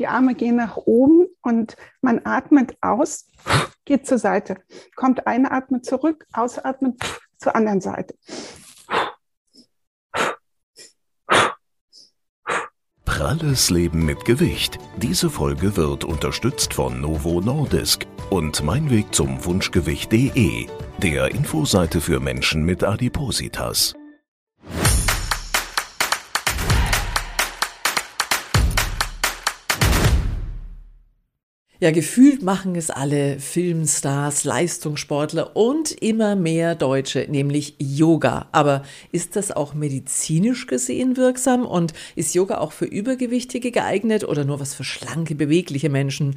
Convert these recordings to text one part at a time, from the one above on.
Die Arme gehen nach oben und man atmet aus, geht zur Seite. Kommt einatmen zurück, ausatmen zur anderen Seite. Pralles Leben mit Gewicht. Diese Folge wird unterstützt von Novo Nordisk und mein Weg zum Wunschgewicht.de, der Infoseite für Menschen mit Adipositas. Ja, gefühlt machen es alle Filmstars, Leistungssportler und immer mehr Deutsche, nämlich Yoga. Aber ist das auch medizinisch gesehen wirksam und ist Yoga auch für Übergewichtige geeignet oder nur was für schlanke, bewegliche Menschen?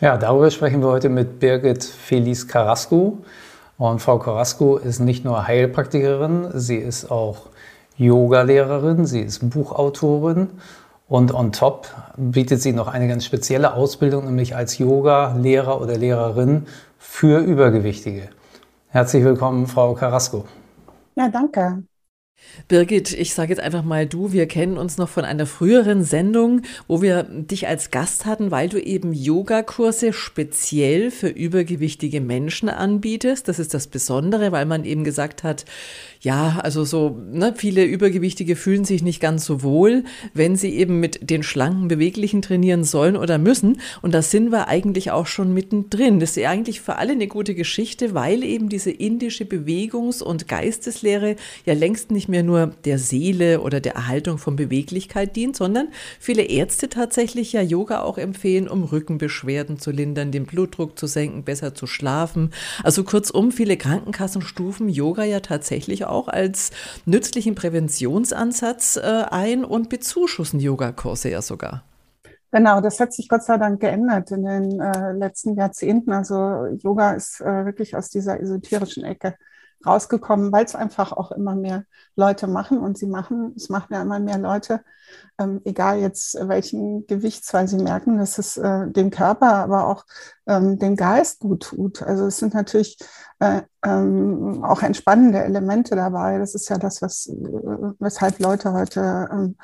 Ja, darüber sprechen wir heute mit Birgit Felice Carrasco. Und Frau Carrasco ist nicht nur Heilpraktikerin, sie ist auch Yogalehrerin, sie ist Buchautorin und on top bietet sie noch eine ganz spezielle Ausbildung, nämlich als Yoga-Lehrer oder Lehrerin für Übergewichtige. Herzlich willkommen, Frau Carrasco. Ja, danke. Birgit, ich sage jetzt einfach mal du, wir kennen uns noch von einer früheren Sendung, wo wir dich als Gast hatten, weil du eben Yogakurse speziell für übergewichtige Menschen anbietest. Das ist das Besondere, weil man eben gesagt hat, ja, also so, ne, viele Übergewichtige fühlen sich nicht ganz so wohl, wenn sie eben mit den schlanken, beweglichen trainieren sollen oder müssen. Und da sind wir eigentlich auch schon mittendrin. Das ist ja eigentlich für alle eine gute Geschichte, weil eben diese indische Bewegungs- und Geisteslehre ja längst nicht mehr nur der Seele oder der Erhaltung von Beweglichkeit dient, sondern viele Ärzte tatsächlich ja Yoga auch empfehlen, um Rückenbeschwerden zu lindern, den Blutdruck zu senken, besser zu schlafen. Also kurzum, viele Krankenkassen stufen Yoga ja tatsächlich auch als nützlichen Präventionsansatz äh, ein und bezuschussen Yogakurse ja sogar. Genau, das hat sich Gott sei Dank geändert in den äh, letzten Jahrzehnten. Also Yoga ist äh, wirklich aus dieser esoterischen Ecke rausgekommen, weil es einfach auch immer mehr Leute machen und sie machen, es machen ja immer mehr Leute, ähm, egal jetzt welchen Gewichts, weil sie merken, dass es äh, dem Körper, aber auch ähm, dem Geist gut tut. Also es sind natürlich äh, ähm, auch entspannende Elemente dabei. Das ist ja das, was, äh, weshalb Leute heute ähm,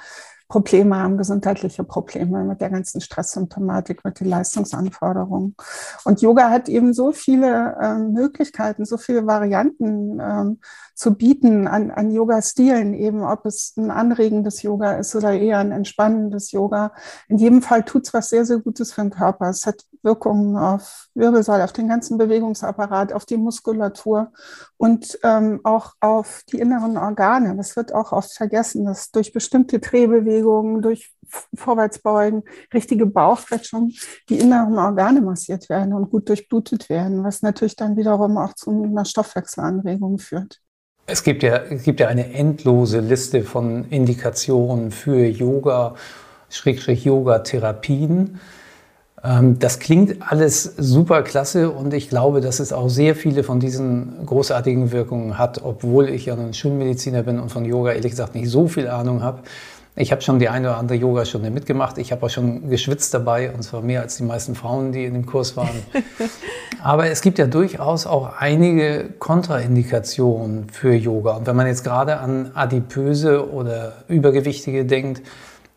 Probleme haben, gesundheitliche Probleme mit der ganzen Stresssymptomatik, mit den Leistungsanforderungen. Und Yoga hat eben so viele äh, Möglichkeiten, so viele Varianten ähm, zu bieten an, an Yoga-Stilen, eben ob es ein anregendes Yoga ist oder eher ein entspannendes Yoga. In jedem Fall tut es was sehr, sehr Gutes für den Körper. Es hat Wirkungen auf Wirbelsäule, auf den ganzen Bewegungsapparat, auf die Muskulatur und ähm, auch auf die inneren Organe. Das wird auch oft vergessen, dass durch bestimmte Drehbewegungen, durch Vorwärtsbeugen, richtige Bauchquetschung die inneren Organe massiert werden und gut durchblutet werden, was natürlich dann wiederum auch zu einer Stoffwechselanregung führt. Es gibt ja, es gibt ja eine endlose Liste von Indikationen für Yoga, Schrägstrich Yoga-Therapien. Ähm, das klingt alles super klasse und ich glaube, dass es auch sehr viele von diesen großartigen Wirkungen hat, obwohl ich ja ein Schulmediziner bin und von Yoga ehrlich gesagt nicht so viel Ahnung habe. Ich habe schon die eine oder andere Yogastunde mitgemacht. Ich habe auch schon geschwitzt dabei und zwar mehr als die meisten Frauen, die in dem Kurs waren. Aber es gibt ja durchaus auch einige Kontraindikationen für Yoga. Und wenn man jetzt gerade an Adipöse oder Übergewichtige denkt,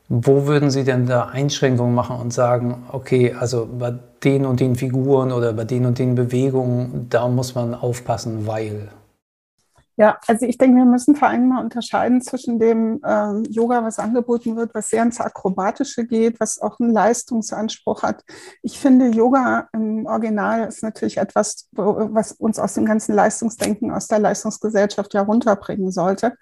wo würden Sie denn da Einschränkungen machen und sagen, okay, also bei den und den Figuren oder bei den und den Bewegungen, da muss man aufpassen, weil? Ja, also ich denke, wir müssen vor allem mal unterscheiden zwischen dem ähm, Yoga, was angeboten wird, was sehr ins Akrobatische geht, was auch einen Leistungsanspruch hat. Ich finde, Yoga im Original ist natürlich etwas, was uns aus dem ganzen Leistungsdenken, aus der Leistungsgesellschaft ja runterbringen sollte.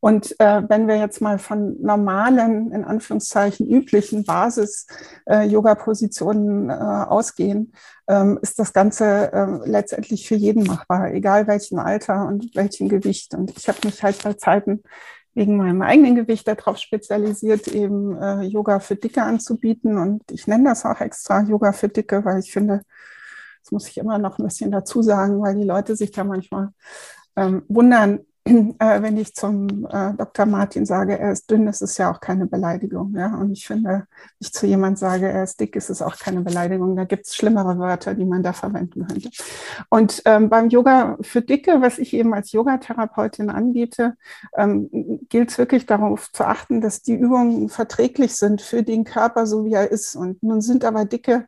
Und äh, wenn wir jetzt mal von normalen, in Anführungszeichen üblichen Basis-Yoga-Positionen äh, äh, ausgehen, ähm, ist das Ganze ähm, letztendlich für jeden machbar, egal welchen Alter und welchem Gewicht. Und ich habe mich halt bei Zeiten wegen meinem eigenen Gewicht darauf spezialisiert, eben äh, Yoga für Dicke anzubieten. Und ich nenne das auch extra Yoga für Dicke, weil ich finde, das muss ich immer noch ein bisschen dazu sagen, weil die Leute sich da manchmal ähm, wundern, äh, wenn ich zum äh, Dr. Martin sage, er ist dünn, das ist ja auch keine Beleidigung. Ja? Und ich finde, wenn ich zu jemand sage, er ist dick, ist es auch keine Beleidigung. Da gibt es schlimmere Wörter, die man da verwenden könnte. Und ähm, beim Yoga für Dicke, was ich eben als Yogatherapeutin anbiete, ähm, gilt es wirklich darauf zu achten, dass die Übungen verträglich sind für den Körper, so wie er ist. Und nun sind aber Dicke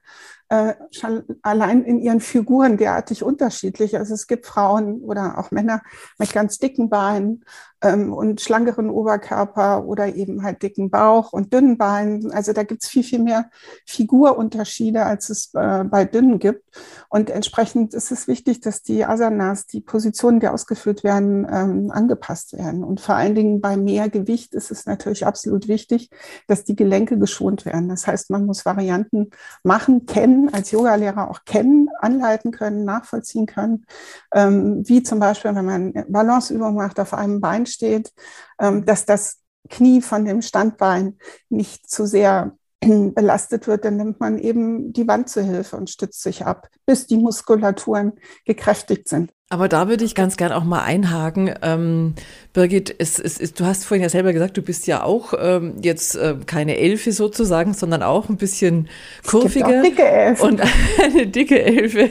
äh, schon allein in ihren Figuren derartig unterschiedlich. Also es gibt Frauen oder auch Männer mit ganz dicken Beinen ähm, und schlankeren Oberkörper oder eben halt dicken Bauch und dünnen Beinen. Also da gibt es viel, viel mehr Figurunterschiede, als es äh, bei dünnen gibt. Und entsprechend ist es wichtig, dass die Asanas, die Positionen, die ausgeführt werden, ähm, angepasst werden. Und vor allen Dingen bei mehr Gewicht ist es natürlich absolut wichtig, dass die Gelenke geschont werden. Das heißt, man muss Varianten machen, kennen, als Yogalehrer auch kennen, anleiten können, nachvollziehen können, ähm, wie zum Beispiel, wenn man Balanceübungen macht auf einem Bein steht, ähm, dass das Knie von dem Standbein nicht zu sehr belastet wird, dann nimmt man eben die Wand zur Hilfe und stützt sich ab, bis die Muskulaturen gekräftigt sind. Aber da würde ich ganz gern auch mal einhaken. Ähm, Birgit, es, es, es, du hast vorhin ja selber gesagt, du bist ja auch ähm, jetzt äh, keine Elfe sozusagen, sondern auch ein bisschen kurviger. dicke Elfe. Und eine dicke Elfe.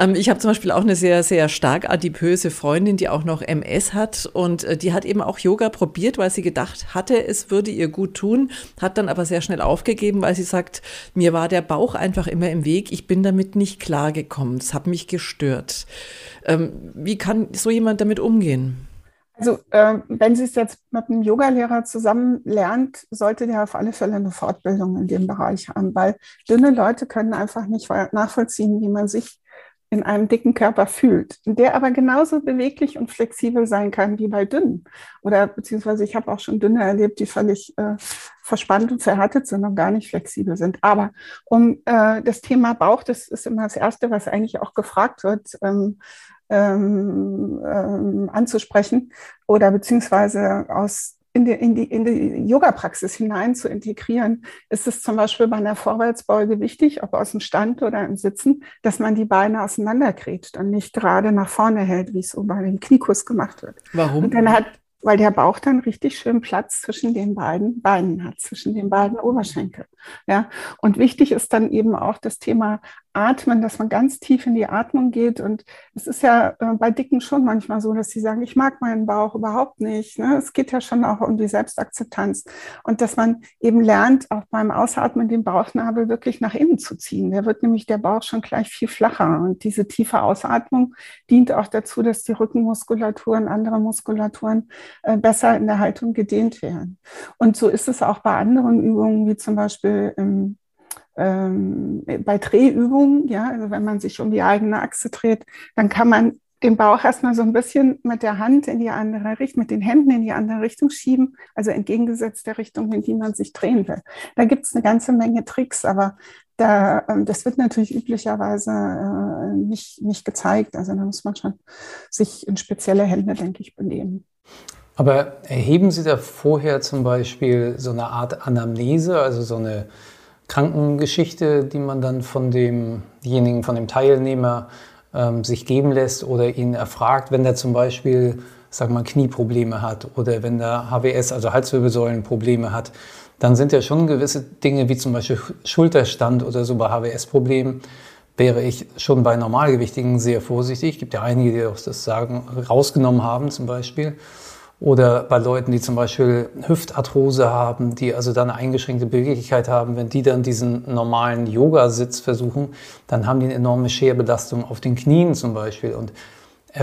ähm, ich habe zum Beispiel auch eine sehr, sehr stark adipöse Freundin, die auch noch MS hat. Und äh, die hat eben auch Yoga probiert, weil sie gedacht hatte, es würde ihr gut tun, hat dann aber sehr schnell aufgegeben, weil sie sagt, mir war der Bauch einfach immer im Weg. Ich bin damit nicht klargekommen. Es hat mich gestört. Ähm, wie kann so jemand damit umgehen? Also äh, wenn sie es jetzt mit einem Yogalehrer zusammen lernt, sollte der auf alle Fälle eine Fortbildung in dem Bereich haben, weil dünne Leute können einfach nicht nachvollziehen, wie man sich in einem dicken Körper fühlt, der aber genauso beweglich und flexibel sein kann wie bei dünnen. Oder beziehungsweise ich habe auch schon dünne erlebt, die völlig äh, verspannt und verhärtet sind und gar nicht flexibel sind. Aber um äh, das Thema Bauch, das ist immer das Erste, was eigentlich auch gefragt wird, ähm, ähm, ähm, anzusprechen oder beziehungsweise aus in die, in die, in die Yoga-Praxis hinein zu integrieren, ist es zum Beispiel bei einer Vorwärtsbeuge wichtig, ob aus dem Stand oder im Sitzen, dass man die Beine auseinanderkriegt und nicht gerade nach vorne hält, wie es so bei dem Kniekuss gemacht wird. Warum? Und dann hat weil der Bauch dann richtig schön Platz zwischen den beiden Beinen hat, zwischen den beiden Oberschenkeln. Ja, und wichtig ist dann eben auch das Thema Atmen, dass man ganz tief in die Atmung geht. Und es ist ja äh, bei Dicken schon manchmal so, dass sie sagen, ich mag meinen Bauch überhaupt nicht. Ne? Es geht ja schon auch um die Selbstakzeptanz. Und dass man eben lernt, auch beim Ausatmen den Bauchnabel wirklich nach innen zu ziehen. Der wird nämlich der Bauch schon gleich viel flacher. Und diese tiefe Ausatmung dient auch dazu, dass die Rückenmuskulatur und andere Muskulaturen äh, besser in der Haltung gedehnt werden. Und so ist es auch bei anderen Übungen, wie zum Beispiel im ähm, bei Drehübungen, ja, also wenn man sich um die eigene Achse dreht, dann kann man den Bauch erstmal so ein bisschen mit der Hand in die andere Richtung, mit den Händen in die andere Richtung schieben, also entgegengesetzt der Richtung, in die man sich drehen will. Da gibt es eine ganze Menge Tricks, aber da, ähm, das wird natürlich üblicherweise äh, nicht, nicht gezeigt. Also da muss man schon sich in spezielle Hände, denke ich, benehmen. Aber erheben Sie da vorher zum Beispiel so eine Art Anamnese, also so eine Krankengeschichte, die man dann von demjenigen, von dem Teilnehmer ähm, sich geben lässt oder ihn erfragt, wenn er zum Beispiel, sag mal, Knieprobleme hat oder wenn er HWS, also Halswirbelsäulenprobleme hat, dann sind ja schon gewisse Dinge wie zum Beispiel Schulterstand oder so bei HWS-Problemen, wäre ich schon bei Normalgewichtigen sehr vorsichtig. Es gibt ja einige, die auch das Sagen rausgenommen haben zum Beispiel. Oder bei Leuten, die zum Beispiel Hüftarthrose haben, die also dann eine eingeschränkte Beweglichkeit haben, wenn die dann diesen normalen Yoga-Sitz versuchen, dann haben die eine enorme Scherbelastung auf den Knien zum Beispiel. Und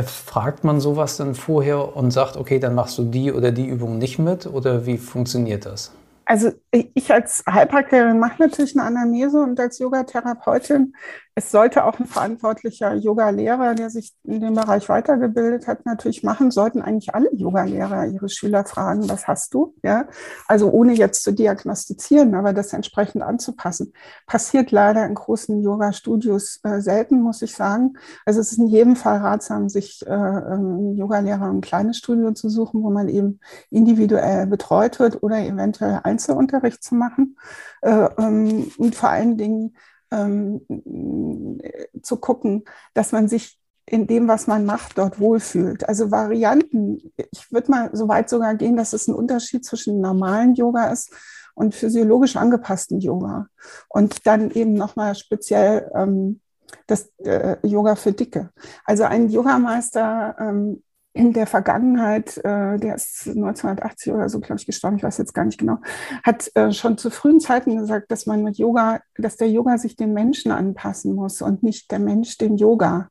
fragt man sowas dann vorher und sagt, okay, dann machst du die oder die Übung nicht mit? Oder wie funktioniert das? Also ich als Heilpraktikerin mache natürlich eine Anamnese und als Yogatherapeutin es sollte auch ein verantwortlicher Yoga-Lehrer, der sich in dem Bereich weitergebildet hat, natürlich machen, sollten eigentlich alle Yoga-Lehrer ihre Schüler fragen, was hast du? Ja, also ohne jetzt zu diagnostizieren, aber das entsprechend anzupassen. Passiert leider in großen Yoga-Studios äh, selten, muss ich sagen. Also es ist in jedem Fall ratsam, sich äh, einen Yoga-Lehrer ein kleines Studio zu suchen, wo man eben individuell betreut wird oder eventuell Einzelunterricht zu machen. Äh, ähm, und vor allen Dingen ähm, zu gucken, dass man sich in dem, was man macht, dort wohlfühlt. Also Varianten, ich würde mal so weit sogar gehen, dass es ein Unterschied zwischen normalen Yoga ist und physiologisch angepassten Yoga. Und dann eben nochmal speziell ähm, das äh, Yoga für Dicke. Also ein Yogameister ähm, in der Vergangenheit, äh, der ist 1980 oder so, glaube ich, gestorben, ich weiß jetzt gar nicht genau, hat äh, schon zu frühen Zeiten gesagt, dass man mit Yoga, dass der Yoga sich dem Menschen anpassen muss und nicht der Mensch dem Yoga.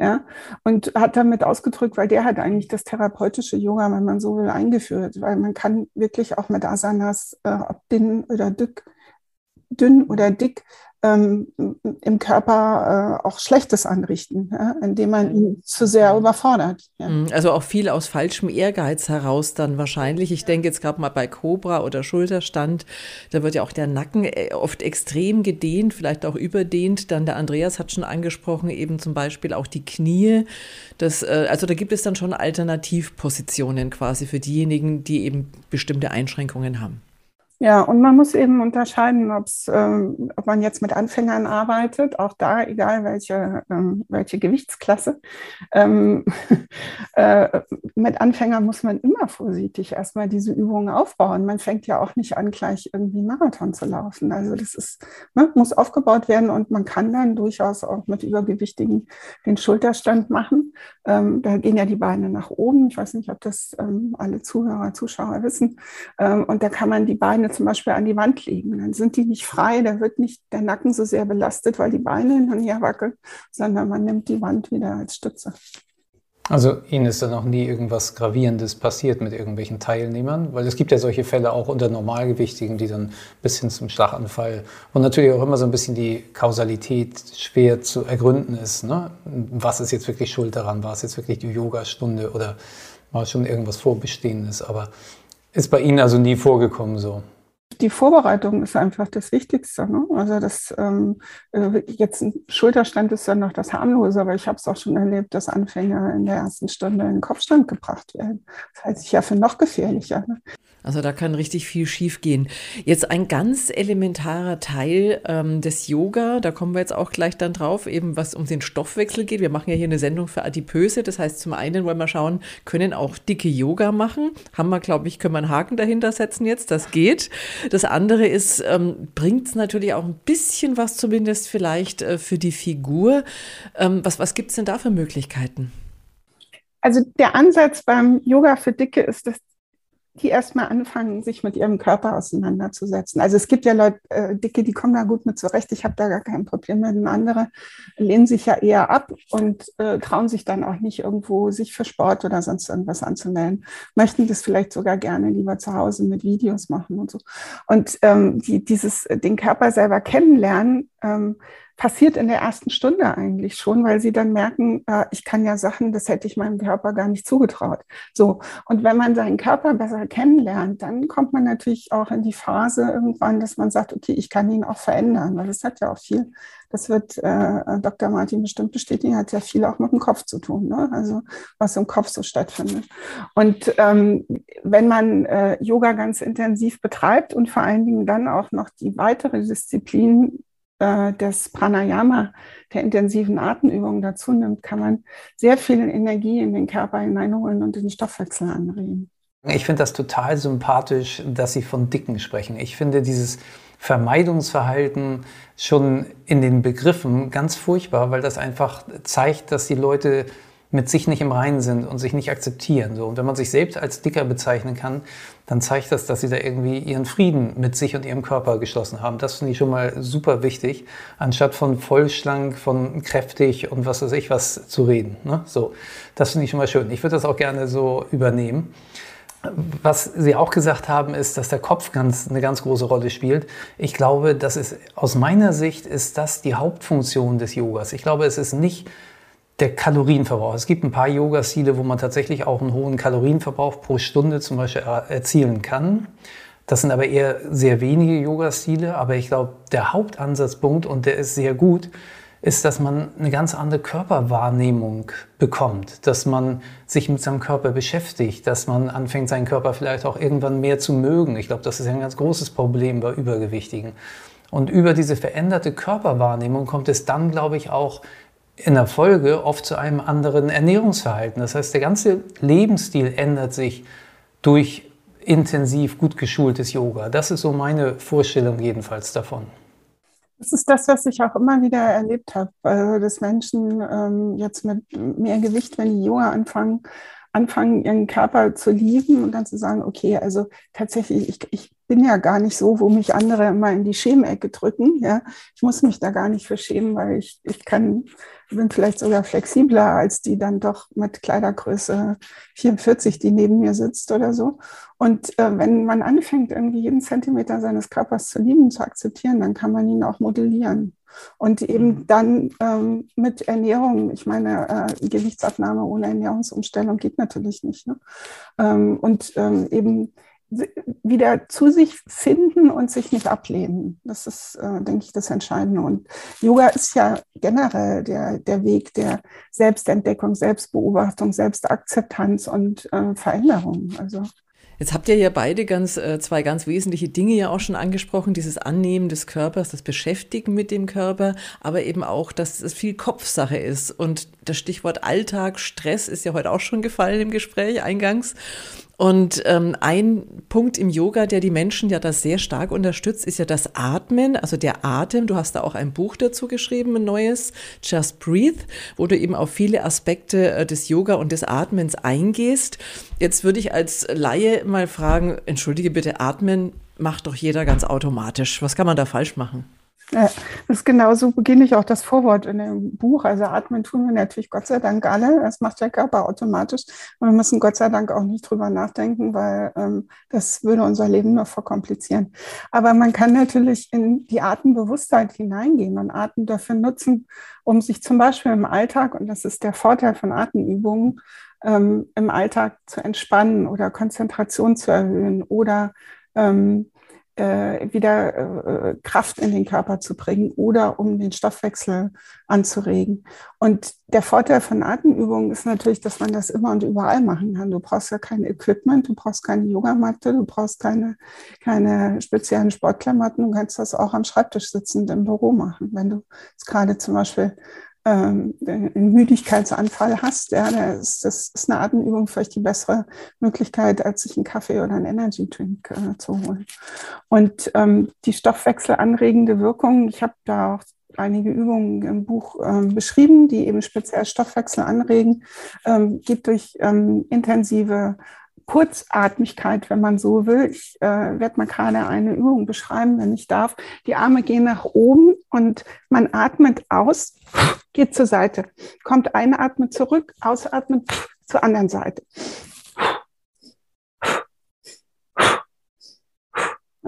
Ja, und hat damit ausgedrückt, weil der hat eigentlich das therapeutische Yoga, wenn man so will, eingeführt, weil man kann wirklich auch mit Asanas, äh, ob dünn oder dick, dünn oder dick, ähm, im Körper äh, auch Schlechtes anrichten, ja, indem man ihn zu sehr überfordert. Ja. Mhm, also auch viel aus falschem Ehrgeiz heraus dann wahrscheinlich. Ich denke jetzt gerade mal bei Cobra oder Schulterstand, da wird ja auch der Nacken äh, oft extrem gedehnt, vielleicht auch überdehnt. Dann der Andreas hat schon angesprochen, eben zum Beispiel auch die Knie. Das, äh, also da gibt es dann schon Alternativpositionen quasi für diejenigen, die eben bestimmte Einschränkungen haben. Ja, und man muss eben unterscheiden, ob's, ähm, ob man jetzt mit Anfängern arbeitet, auch da, egal welche, ähm, welche Gewichtsklasse. Ähm, äh, mit Anfängern muss man immer vorsichtig erstmal diese Übungen aufbauen. Man fängt ja auch nicht an, gleich irgendwie Marathon zu laufen. Also das ist, ne, muss aufgebaut werden und man kann dann durchaus auch mit Übergewichtigen den Schulterstand machen. Ähm, da gehen ja die Beine nach oben. Ich weiß nicht, ob das ähm, alle Zuhörer, Zuschauer wissen. Ähm, und da kann man die Beine Beine zum Beispiel an die Wand legen. Dann sind die nicht frei, da wird nicht der Nacken so sehr belastet, weil die Beine hin und her wackeln, sondern man nimmt die Wand wieder als Stütze. Also Ihnen ist da noch nie irgendwas Gravierendes passiert mit irgendwelchen Teilnehmern? Weil es gibt ja solche Fälle auch unter Normalgewichtigen, die dann bis hin zum Schlaganfall und natürlich auch immer so ein bisschen die Kausalität schwer zu ergründen ist. Ne? Was ist jetzt wirklich schuld daran? War es jetzt wirklich die Yogastunde oder war schon irgendwas Vorbestehendes? Aber ist bei Ihnen also nie vorgekommen so? Die Vorbereitung ist einfach das Wichtigste. Ne? Also das ähm, äh, jetzt ein Schulterstand ist ja noch das harmlose, aber ich habe es auch schon erlebt, dass Anfänger in der ersten Stunde in den Kopfstand gebracht werden. Das halte ich ja für noch gefährlicher. Ne? Also da kann richtig viel schiefgehen. Jetzt ein ganz elementarer Teil ähm, des Yoga, da kommen wir jetzt auch gleich dann drauf, eben was um den Stoffwechsel geht. Wir machen ja hier eine Sendung für Adipöse. Das heißt, zum einen wollen wir schauen, können auch dicke Yoga machen. Haben wir, glaube ich, können wir einen Haken dahinter setzen jetzt. Das geht. Das andere ist, ähm, bringt es natürlich auch ein bisschen was zumindest vielleicht äh, für die Figur. Ähm, was was gibt es denn da für Möglichkeiten? Also der Ansatz beim Yoga für Dicke ist, dass die erstmal anfangen, sich mit ihrem Körper auseinanderzusetzen. Also es gibt ja Leute, äh, Dicke, die kommen da gut mit zurecht. Ich habe da gar kein Problem mit. Andere lehnen sich ja eher ab und äh, trauen sich dann auch nicht irgendwo, sich für Sport oder sonst irgendwas anzumelden. Möchten das vielleicht sogar gerne lieber zu Hause mit Videos machen und so. Und ähm, die, dieses, den Körper selber kennenlernen, ähm, passiert in der ersten Stunde eigentlich schon, weil sie dann merken, äh, ich kann ja Sachen, das hätte ich meinem Körper gar nicht zugetraut. So. Und wenn man seinen Körper besser kennenlernt, dann kommt man natürlich auch in die Phase irgendwann, dass man sagt, okay, ich kann ihn auch verändern, weil das hat ja auch viel, das wird äh, Dr. Martin bestimmt bestätigen, hat ja viel auch mit dem Kopf zu tun, ne? also was im Kopf so stattfindet. Und ähm, wenn man äh, Yoga ganz intensiv betreibt und vor allen Dingen dann auch noch die weitere Disziplin äh, des Pranayama, der intensiven Atemübungen dazu nimmt, kann man sehr viel Energie in den Körper hineinholen und den Stoffwechsel anregen. Ich finde das total sympathisch, dass Sie von Dicken sprechen. Ich finde dieses Vermeidungsverhalten schon in den Begriffen ganz furchtbar, weil das einfach zeigt, dass die Leute mit sich nicht im Reinen sind und sich nicht akzeptieren. So. Und wenn man sich selbst als dicker bezeichnen kann, dann zeigt das, dass sie da irgendwie ihren Frieden mit sich und ihrem Körper geschlossen haben. Das finde ich schon mal super wichtig, anstatt von vollschlank, von kräftig und was weiß ich was zu reden. Ne? So, das finde ich schon mal schön. Ich würde das auch gerne so übernehmen. Was Sie auch gesagt haben, ist, dass der Kopf ganz, eine ganz große Rolle spielt. Ich glaube, das ist aus meiner Sicht ist das die Hauptfunktion des Yogas. Ich glaube, es ist nicht der Kalorienverbrauch. Es gibt ein paar Yoga-Stile, wo man tatsächlich auch einen hohen Kalorienverbrauch pro Stunde zum Beispiel erzielen kann. Das sind aber eher sehr wenige Yoga-Stile. Aber ich glaube, der Hauptansatzpunkt, und der ist sehr gut, ist, dass man eine ganz andere Körperwahrnehmung bekommt, dass man sich mit seinem Körper beschäftigt, dass man anfängt, seinen Körper vielleicht auch irgendwann mehr zu mögen. Ich glaube, das ist ein ganz großes Problem bei Übergewichtigen. Und über diese veränderte Körperwahrnehmung kommt es dann, glaube ich, auch in der Folge oft zu einem anderen Ernährungsverhalten. Das heißt, der ganze Lebensstil ändert sich durch intensiv gut geschultes Yoga. Das ist so meine Vorstellung jedenfalls davon. Das ist das, was ich auch immer wieder erlebt habe, also dass Menschen ähm, jetzt mit mehr Gewicht, wenn die Yoga anfangen, anfangen, ihren Körper zu lieben und dann zu sagen, okay, also tatsächlich, ich, ich bin ja gar nicht so, wo mich andere immer in die Schämecke drücken. Ja, ich muss mich da gar nicht für schämen, weil ich, ich kann, bin vielleicht sogar flexibler als die dann doch mit Kleidergröße 44, die neben mir sitzt oder so. Und äh, wenn man anfängt, irgendwie jeden Zentimeter seines Körpers zu lieben, zu akzeptieren, dann kann man ihn auch modellieren. Und eben mhm. dann ähm, mit Ernährung, ich meine, äh, Gewichtsabnahme ohne Ernährungsumstellung geht natürlich nicht. Ne? Ähm, und ähm, eben wieder zu sich finden und sich nicht ablehnen. Das ist, äh, denke ich, das Entscheidende. Und Yoga ist ja generell der, der Weg der Selbstentdeckung, Selbstbeobachtung, Selbstakzeptanz und äh, Veränderung. Also Jetzt habt ihr ja beide ganz, äh, zwei ganz wesentliche Dinge ja auch schon angesprochen. Dieses Annehmen des Körpers, das Beschäftigen mit dem Körper, aber eben auch, dass es viel Kopfsache ist. Und das Stichwort Alltag, Stress ist ja heute auch schon gefallen im Gespräch eingangs. Und ähm, ein Punkt im Yoga, der die Menschen ja da sehr stark unterstützt, ist ja das Atmen, also der Atem. Du hast da auch ein Buch dazu geschrieben, ein neues, Just Breathe, wo du eben auf viele Aspekte äh, des Yoga und des Atmens eingehst. Jetzt würde ich als Laie mal fragen, entschuldige bitte, Atmen macht doch jeder ganz automatisch. Was kann man da falsch machen? Ja, das ist genau so beginne ich auch das Vorwort in dem Buch. Also atmen tun wir natürlich Gott sei Dank alle. Das macht der Körper automatisch. Und wir müssen Gott sei Dank auch nicht drüber nachdenken, weil ähm, das würde unser Leben nur verkomplizieren. Aber man kann natürlich in die Atembewusstheit hineingehen und Atem dafür nutzen, um sich zum Beispiel im Alltag, und das ist der Vorteil von Atemübungen, ähm, im Alltag zu entspannen oder Konzentration zu erhöhen oder ähm, äh, wieder äh, Kraft in den Körper zu bringen oder um den Stoffwechsel anzuregen. Und der Vorteil von Atemübungen ist natürlich, dass man das immer und überall machen kann. Du brauchst ja kein Equipment, du brauchst keine Yogamatte, du brauchst keine, keine speziellen Sportklamotten. Du kannst das auch am Schreibtisch sitzend im Büro machen. Wenn du jetzt gerade zum Beispiel ähm, einen Müdigkeitsanfall hast, ja, das, das ist eine Atemübung vielleicht die bessere Möglichkeit, als sich einen Kaffee oder einen Energy Drink äh, zu holen. Und ähm, die stoffwechselanregende Wirkung, ich habe da auch einige Übungen im Buch ähm, beschrieben, die eben speziell Stoffwechsel anregen, ähm, geht durch ähm, intensive Kurzatmigkeit, wenn man so will. Ich äh, werde mal gerade eine Übung beschreiben, wenn ich darf. Die Arme gehen nach oben und man atmet aus, geht zur Seite, kommt einatmen zurück, ausatmen zur anderen Seite.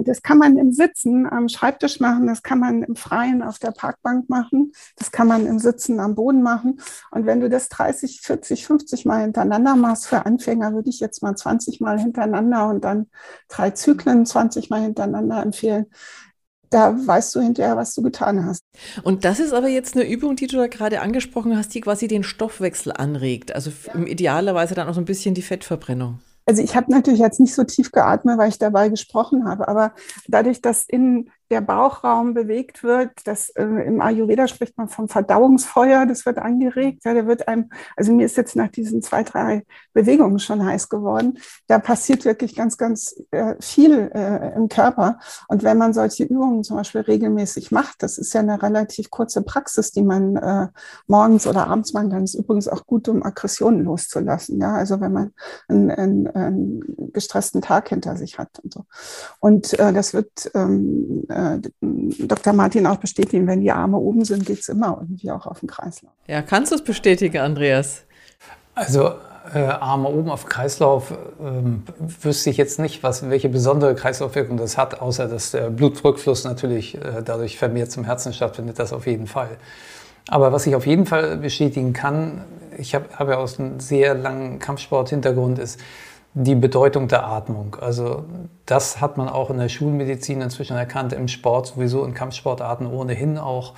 Und das kann man im Sitzen am Schreibtisch machen, das kann man im Freien auf der Parkbank machen, das kann man im Sitzen am Boden machen. Und wenn du das 30, 40, 50 Mal hintereinander machst, für Anfänger würde ich jetzt mal 20 Mal hintereinander und dann drei Zyklen 20 Mal hintereinander empfehlen da weißt du hinterher, was du getan hast. Und das ist aber jetzt eine Übung, die du da gerade angesprochen hast, die quasi den Stoffwechsel anregt. Also ja. idealerweise dann auch so ein bisschen die Fettverbrennung also ich habe natürlich jetzt nicht so tief geatmet, weil ich dabei gesprochen habe, aber dadurch, dass in der Bauchraum bewegt wird. Das, äh, Im Ayurveda spricht man vom Verdauungsfeuer, das wird angeregt. Ja, der wird einem, also mir ist jetzt nach diesen zwei, drei Bewegungen schon heiß geworden. Da passiert wirklich ganz, ganz äh, viel äh, im Körper. Und wenn man solche Übungen zum Beispiel regelmäßig macht, das ist ja eine relativ kurze Praxis, die man äh, morgens oder abends macht, dann ist übrigens auch gut, um Aggressionen loszulassen. Ja, also wenn man einen, einen, einen gestressten Tag hinter sich hat und so. Und äh, das wird ähm, äh, Dr. Martin auch bestätigen, wenn die Arme oben sind, geht es immer irgendwie auch auf den Kreislauf. Ja, kannst du es bestätigen, Andreas? Also äh, Arme oben auf Kreislauf, äh, wüsste ich jetzt nicht, was, welche besondere Kreislaufwirkung das hat, außer dass der Blutrückfluss natürlich äh, dadurch vermehrt zum Herzen stattfindet, das auf jeden Fall. Aber was ich auf jeden Fall bestätigen kann, ich habe hab ja aus einem sehr langen Kampfsport-Hintergrund, ist, die Bedeutung der Atmung. Also das hat man auch in der Schulmedizin inzwischen erkannt, im Sport sowieso, in Kampfsportarten ohnehin auch.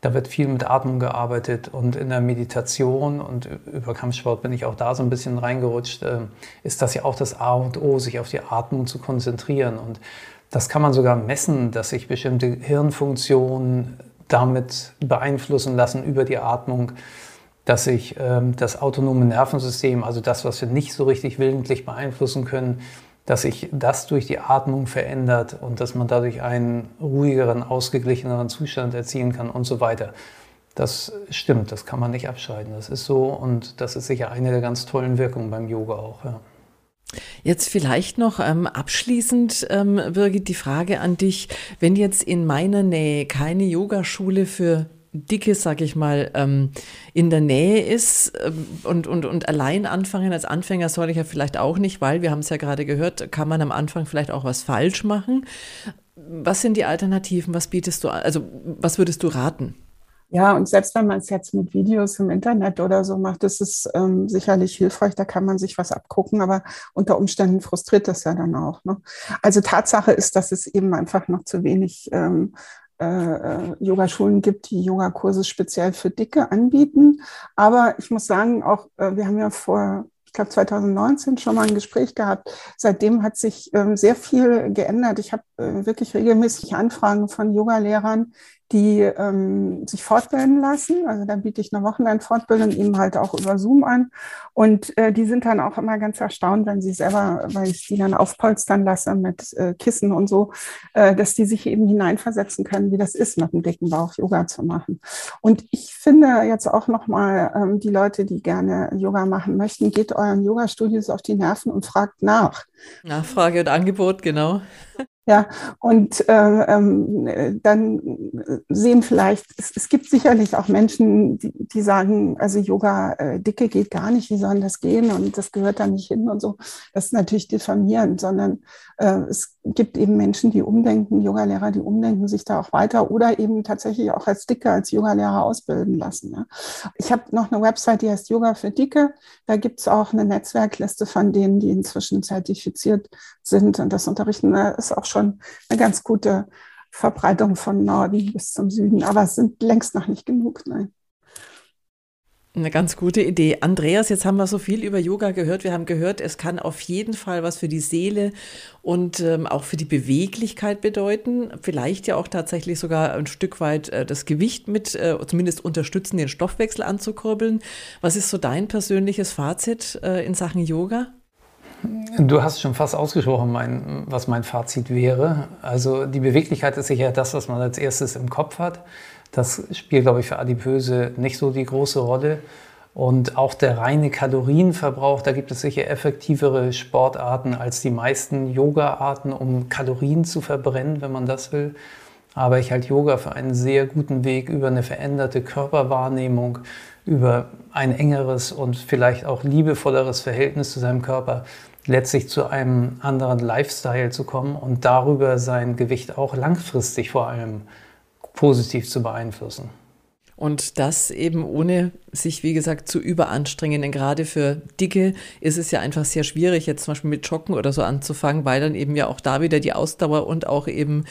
Da wird viel mit Atmung gearbeitet und in der Meditation und über Kampfsport bin ich auch da so ein bisschen reingerutscht, äh, ist das ja auch das A und O, sich auf die Atmung zu konzentrieren. Und das kann man sogar messen, dass sich bestimmte Hirnfunktionen damit beeinflussen lassen über die Atmung, dass sich ähm, das autonome Nervensystem, also das, was wir nicht so richtig willentlich beeinflussen können, dass sich das durch die Atmung verändert und dass man dadurch einen ruhigeren, ausgeglicheneren Zustand erzielen kann und so weiter. Das stimmt, das kann man nicht abscheiden. Das ist so und das ist sicher eine der ganz tollen Wirkungen beim Yoga auch. Ja. Jetzt vielleicht noch ähm, abschließend, ähm, Birgit, die Frage an dich. Wenn jetzt in meiner Nähe keine Yogaschule für Dicke, sag ich mal, ähm, in der Nähe ist ähm, und, und, und allein anfangen als Anfänger soll ich ja vielleicht auch nicht, weil wir haben es ja gerade gehört, kann man am Anfang vielleicht auch was falsch machen. Was sind die Alternativen? Was bietest du, also was würdest du raten? Ja, und selbst wenn man es jetzt mit Videos im Internet oder so macht, ist es ähm, sicherlich hilfreich, da kann man sich was abgucken, aber unter Umständen frustriert das ja dann auch. Ne? Also Tatsache ist, dass es eben einfach noch zu wenig ähm, äh, äh, Yogaschulen gibt, die Yogakurse speziell für Dicke anbieten. Aber ich muss sagen, auch äh, wir haben ja vor ich glaube 2019 schon mal ein Gespräch gehabt. Seitdem hat sich ähm, sehr viel geändert. Ich habe äh, wirklich regelmäßig Anfragen von Yogalehrern, die ähm, sich fortbilden lassen. Also da biete ich eine Wochenendfortbildung eben halt auch über Zoom an. Und äh, die sind dann auch immer ganz erstaunt, wenn sie selber, weil ich die dann aufpolstern lasse mit äh, Kissen und so, äh, dass die sich eben hineinversetzen können, wie das ist, mit einem dicken Bauch Yoga zu machen. Und ich finde jetzt auch nochmal, ähm, die Leute, die gerne Yoga machen möchten, geht euren Yoga-Studios auf die Nerven und fragt nach. Nachfrage und Angebot, genau. Ja, und äh, ähm, dann sehen vielleicht, es, es, gibt sicherlich auch Menschen, die, die sagen, also Yoga äh, dicke geht gar nicht, wie soll das gehen und das gehört da nicht hin und so. Das ist natürlich diffamierend, sondern äh, es gibt eben Menschen, die umdenken, Yogalehrer, die umdenken sich da auch weiter oder eben tatsächlich auch als Dicke, als Yogalehrer ausbilden lassen. Ja. Ich habe noch eine Website, die heißt Yoga für Dicke. Da gibt es auch eine Netzwerkliste von denen, die inzwischen zertifiziert sind und das unterrichten. Da ist auch schon eine ganz gute Verbreitung von Norden bis zum Süden, aber es sind längst noch nicht genug. Nein. Eine ganz gute Idee. Andreas, jetzt haben wir so viel über Yoga gehört. Wir haben gehört, es kann auf jeden Fall was für die Seele und ähm, auch für die Beweglichkeit bedeuten. Vielleicht ja auch tatsächlich sogar ein Stück weit äh, das Gewicht mit, äh, zumindest unterstützen, den Stoffwechsel anzukurbeln. Was ist so dein persönliches Fazit äh, in Sachen Yoga? Du hast schon fast ausgesprochen, mein, was mein Fazit wäre. Also die Beweglichkeit ist sicher das, was man als erstes im Kopf hat. Das spielt, glaube ich, für Adipöse nicht so die große Rolle. Und auch der reine Kalorienverbrauch, da gibt es sicher effektivere Sportarten als die meisten Yoga-Arten, um Kalorien zu verbrennen, wenn man das will. Aber ich halte Yoga für einen sehr guten Weg über eine veränderte Körperwahrnehmung, über ein engeres und vielleicht auch liebevolleres Verhältnis zu seinem Körper, letztlich zu einem anderen Lifestyle zu kommen und darüber sein Gewicht auch langfristig vor allem positiv zu beeinflussen. Und das eben ohne sich, wie gesagt, zu überanstrengen. Denn gerade für Dicke ist es ja einfach sehr schwierig, jetzt zum Beispiel mit Joggen oder so anzufangen, weil dann eben ja auch da wieder die Ausdauer und auch eben,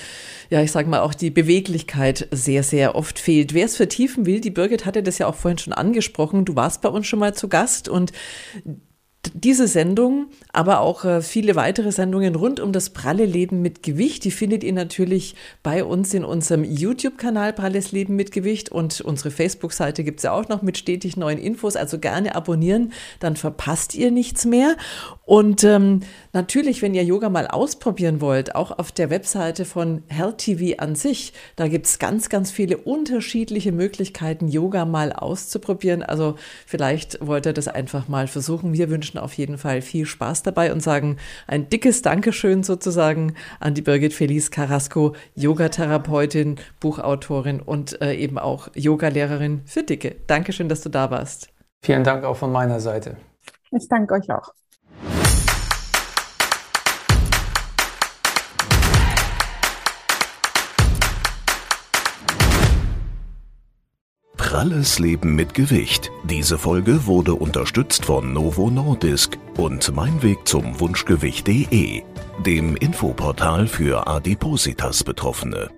ja, ich sag mal, auch die Beweglichkeit sehr, sehr oft fehlt. Wer es vertiefen will, die Birgit hatte das ja auch vorhin schon angesprochen. Du warst bei uns schon mal zu Gast und diese Sendung, aber auch äh, viele weitere Sendungen rund um das pralle Leben mit Gewicht, die findet ihr natürlich bei uns in unserem YouTube-Kanal Pralles Leben mit Gewicht und unsere Facebook-Seite gibt es ja auch noch mit stetig neuen Infos. Also gerne abonnieren, dann verpasst ihr nichts mehr. Und ähm, natürlich, wenn ihr Yoga mal ausprobieren wollt, auch auf der Webseite von Health TV an sich, da gibt es ganz, ganz viele unterschiedliche Möglichkeiten, Yoga mal auszuprobieren. Also vielleicht wollt ihr das einfach mal versuchen. Wir wünschen auf jeden Fall viel Spaß dabei und sagen ein dickes Dankeschön sozusagen an die Birgit Felice Carrasco, Yogatherapeutin, Buchautorin und äh, eben auch Yogalehrerin für Dicke. Dankeschön, dass du da warst. Vielen Dank auch von meiner Seite. Ich danke euch auch. Pralles Leben mit Gewicht. Diese Folge wurde unterstützt von Novo Nordisk und Mein Weg zum Wunschgewicht.de, dem Infoportal für Adipositas Betroffene.